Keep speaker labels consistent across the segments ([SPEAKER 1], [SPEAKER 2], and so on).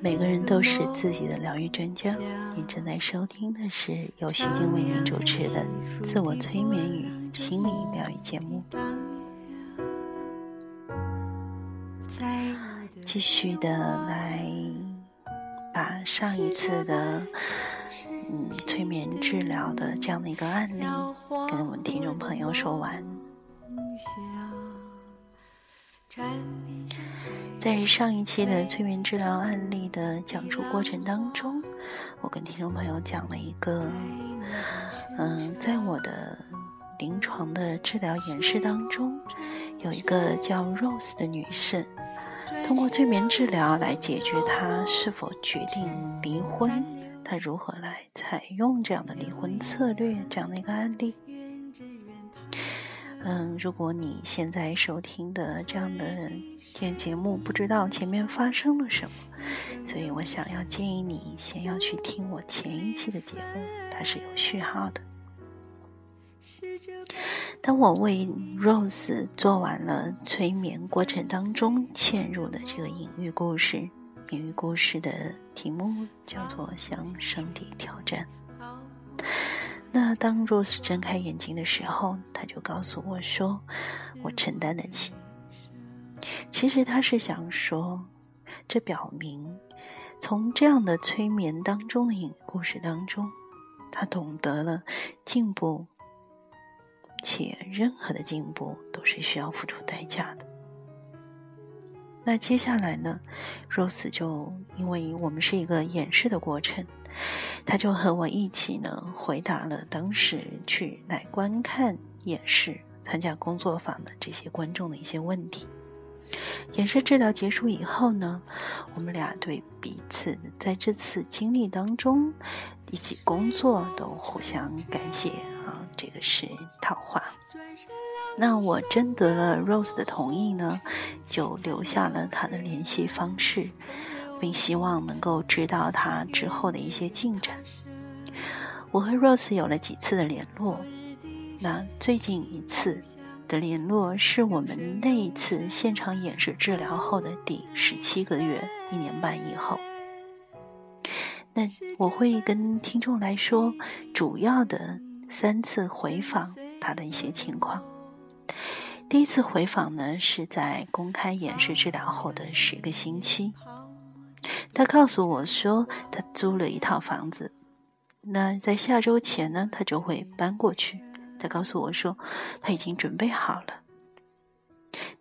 [SPEAKER 1] 每个人都是自己的疗愈专家。你正在收听的是由徐静为您主持的自我催眠与心理疗愈节目。继续的来把上一次的嗯催眠治疗的这样的一个案例跟我们听众朋友说完。在上一期的催眠治疗案例的讲述过程当中，我跟听众朋友讲了一个，嗯，在我的临床的治疗演示当中，有一个叫 Rose 的女士，通过催眠治疗来解决她是否决定离婚，她如何来采用这样的离婚策略这样的一个案例。嗯，如果你现在收听的这样的这节目，不知道前面发生了什么，所以我想要建议你先要去听我前一期的节目，它是有序号的。当我为 Rose 做完了催眠过程当中嵌入的这个隐喻故事，隐喻故事的题目叫做“向上帝挑战”。当 Rose 睁开眼睛的时候，他就告诉我说：“我承担得起。”其实他是想说，这表明从这样的催眠当中的隐喻故事当中，他懂得了进步，且任何的进步都是需要付出代价的。那接下来呢，Rose 就因为我们是一个演示的过程。他就和我一起呢，回答了当时去来观看演示、参加工作坊的这些观众的一些问题。演示治疗结束以后呢，我们俩对彼此在这次经历当中一起工作都互相感谢啊，这个是套话。那我征得了 Rose 的同意呢，就留下了他的联系方式。并希望能够知道他之后的一些进展。我和 Rose 有了几次的联络，那最近一次的联络是我们那一次现场演示治疗后的第十七个月，一年半以后。那我会跟听众来说主要的三次回访他的一些情况。第一次回访呢是在公开演示治疗后的十个星期。他告诉我说，他租了一套房子，那在下周前呢，他就会搬过去。他告诉我说，他已经准备好了，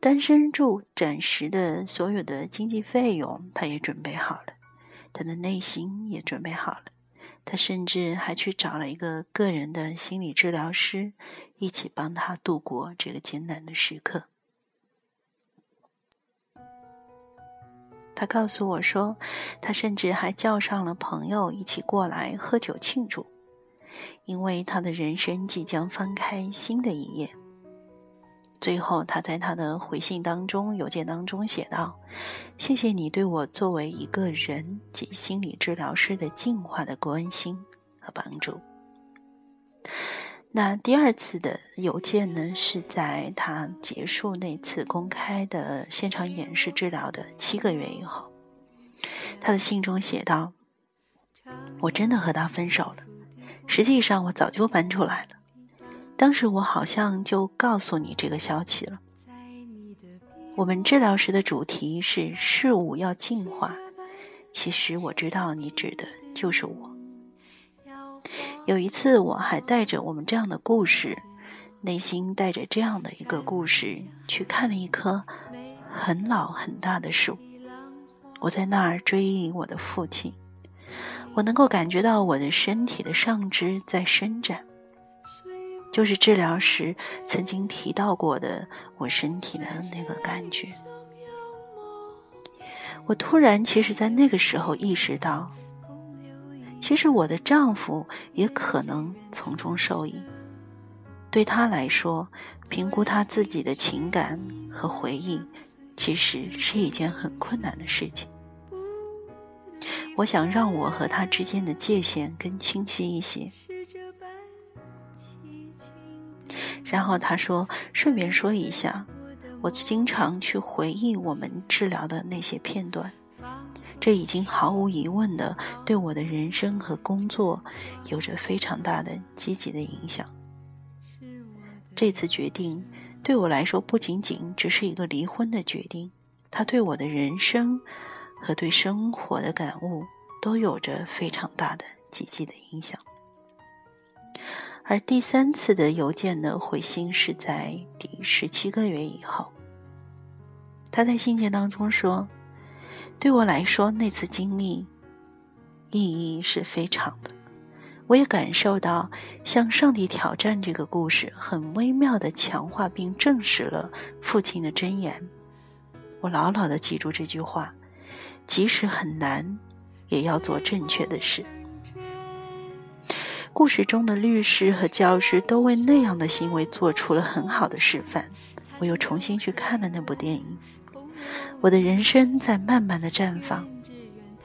[SPEAKER 1] 单身住暂时的所有的经济费用，他也准备好了，他的内心也准备好了。他甚至还去找了一个个人的心理治疗师，一起帮他度过这个艰难的时刻。他告诉我说，他甚至还叫上了朋友一起过来喝酒庆祝，因为他的人生即将翻开新的一页。最后，他在他的回信当中、邮件当中写道：“谢谢你对我作为一个人及心理治疗师的进化的关心和帮助。”那第二次的邮件呢，是在他结束那次公开的现场演示治疗的七个月以后。他的信中写道：“我真的和他分手了。实际上，我早就搬出来了。当时我好像就告诉你这个消息了。我们治疗时的主题是事物要进化。其实我知道你指的就是我。”有一次，我还带着我们这样的故事，内心带着这样的一个故事，去看了一棵很老很大的树。我在那儿追忆我的父亲，我能够感觉到我的身体的上肢在伸展，就是治疗时曾经提到过的我身体的那个感觉。我突然，其实在那个时候意识到。其实我的丈夫也可能从中受益。对他来说，评估他自己的情感和回忆，其实是一件很困难的事情。我想让我和他之间的界限更清晰一些。然后他说：“顺便说一下，我经常去回忆我们治疗的那些片段，这已经毫无疑问的对我的人生和工作有着非常大的积极的影响。这次决定对我来说不仅仅只是一个离婚的决定，它对我的人生和对生活的感悟都有着非常大的积极的影响。而第三次的邮件的回信是在第十七个月以后。他在信件当中说：“对我来说，那次经历意义是非常的。我也感受到向上帝挑战这个故事很微妙的强化并证实了父亲的箴言。我牢牢的记住这句话：即使很难，也要做正确的事。”故事中的律师和教师都为那样的行为做出了很好的示范。我又重新去看了那部电影，我的人生在慢慢的绽放，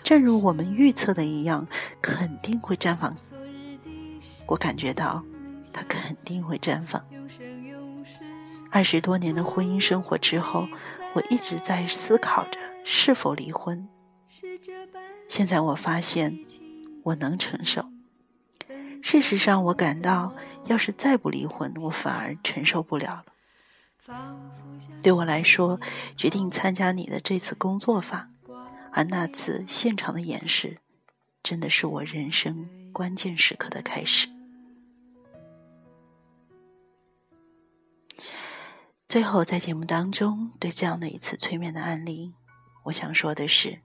[SPEAKER 1] 正如我们预测的一样，肯定会绽放。我感觉到，它肯定会绽放。二十多年的婚姻生活之后，我一直在思考着是否离婚。现在我发现，我能承受。事实上，我感到，要是再不离婚，我反而承受不了了。对我来说，决定参加你的这次工作坊，而那次现场的演示，真的是我人生关键时刻的开始。最后，在节目当中，对这样的一次催眠的案例，我想说的是。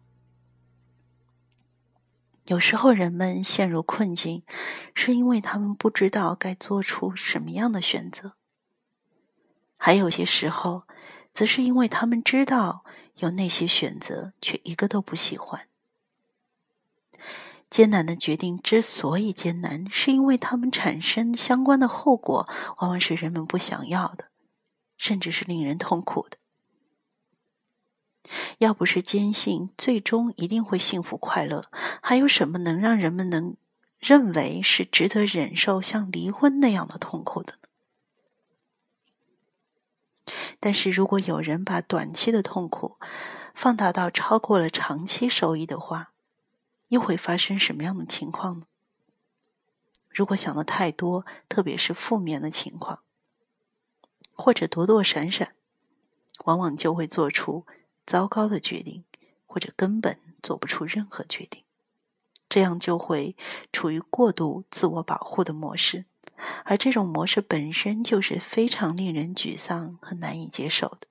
[SPEAKER 1] 有时候人们陷入困境，是因为他们不知道该做出什么样的选择；还有些时候，则是因为他们知道有那些选择，却一个都不喜欢。艰难的决定之所以艰难，是因为他们产生相关的后果，往往是人们不想要的，甚至是令人痛苦的。要不是坚信最终一定会幸福快乐，还有什么能让人们能认为是值得忍受像离婚那样的痛苦的呢？但是如果有人把短期的痛苦放大到超过了长期收益的话，又会发生什么样的情况呢？如果想的太多，特别是负面的情况，或者躲躲闪闪，往往就会做出。糟糕的决定，或者根本做不出任何决定，这样就会处于过度自我保护的模式，而这种模式本身就是非常令人沮丧和难以接受的。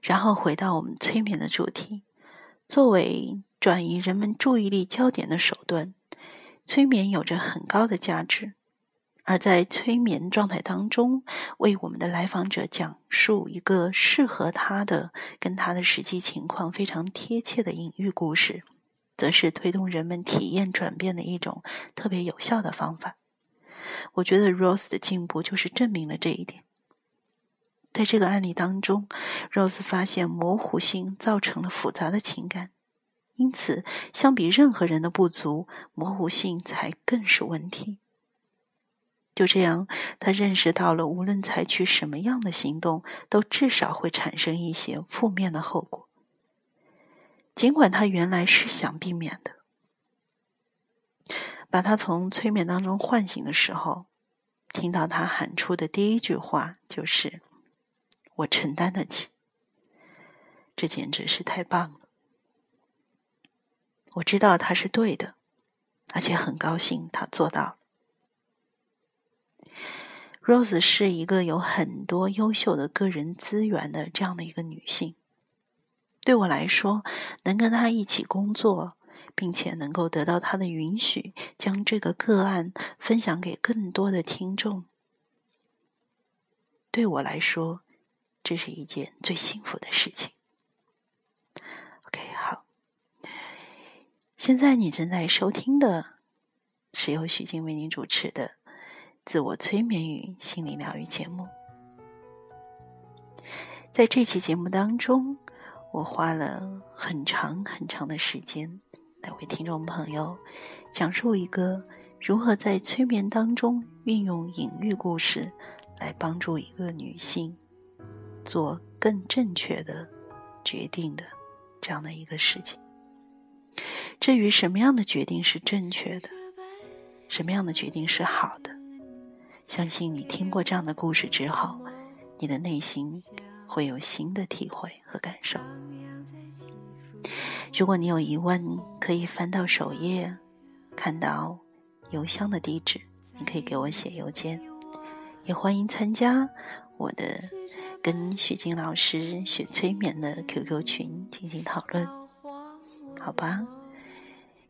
[SPEAKER 1] 然后回到我们催眠的主题，作为转移人们注意力焦点的手段，催眠有着很高的价值。而在催眠状态当中，为我们的来访者讲述一个适合他的、跟他的实际情况非常贴切的隐喻故事，则是推动人们体验转变的一种特别有效的方法。我觉得 Rose 的进步就是证明了这一点。在这个案例当中，Rose 发现模糊性造成了复杂的情感，因此相比任何人的不足，模糊性才更是问题。就这样，他认识到了，无论采取什么样的行动，都至少会产生一些负面的后果。尽管他原来是想避免的。把他从催眠当中唤醒的时候，听到他喊出的第一句话就是：“我承担得起。”这简直是太棒了！我知道他是对的，而且很高兴他做到了。Rose 是一个有很多优秀的个人资源的这样的一个女性。对我来说，能跟他一起工作，并且能够得到他的允许，将这个个案分享给更多的听众，对我来说，这是一件最幸福的事情。OK，好，现在你正在收听的是由许静为您主持的。自我催眠与心理疗愈节目，在这期节目当中，我花了很长很长的时间来为听众朋友讲述一个如何在催眠当中运用隐喻故事来帮助一个女性做更正确的决定的这样的一个事情。至于什么样的决定是正确的，什么样的决定是好的，相信你听过这样的故事之后，你的内心会有新的体会和感受。如果你有疑问，可以翻到首页，看到邮箱的地址，你可以给我写邮件。也欢迎参加我的跟许静老师学催眠的 QQ 群进行讨论，好吧？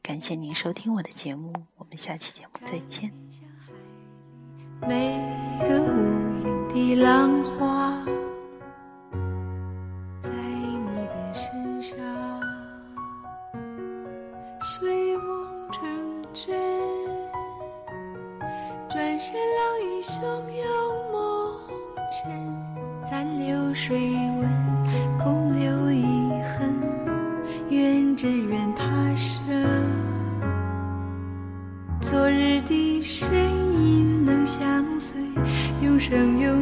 [SPEAKER 1] 感谢您收听我的节目，我们下期节目再见。
[SPEAKER 2] 每个无垠的浪花。流水问空留遗恨愿只愿他生昨日的身影能相随永生永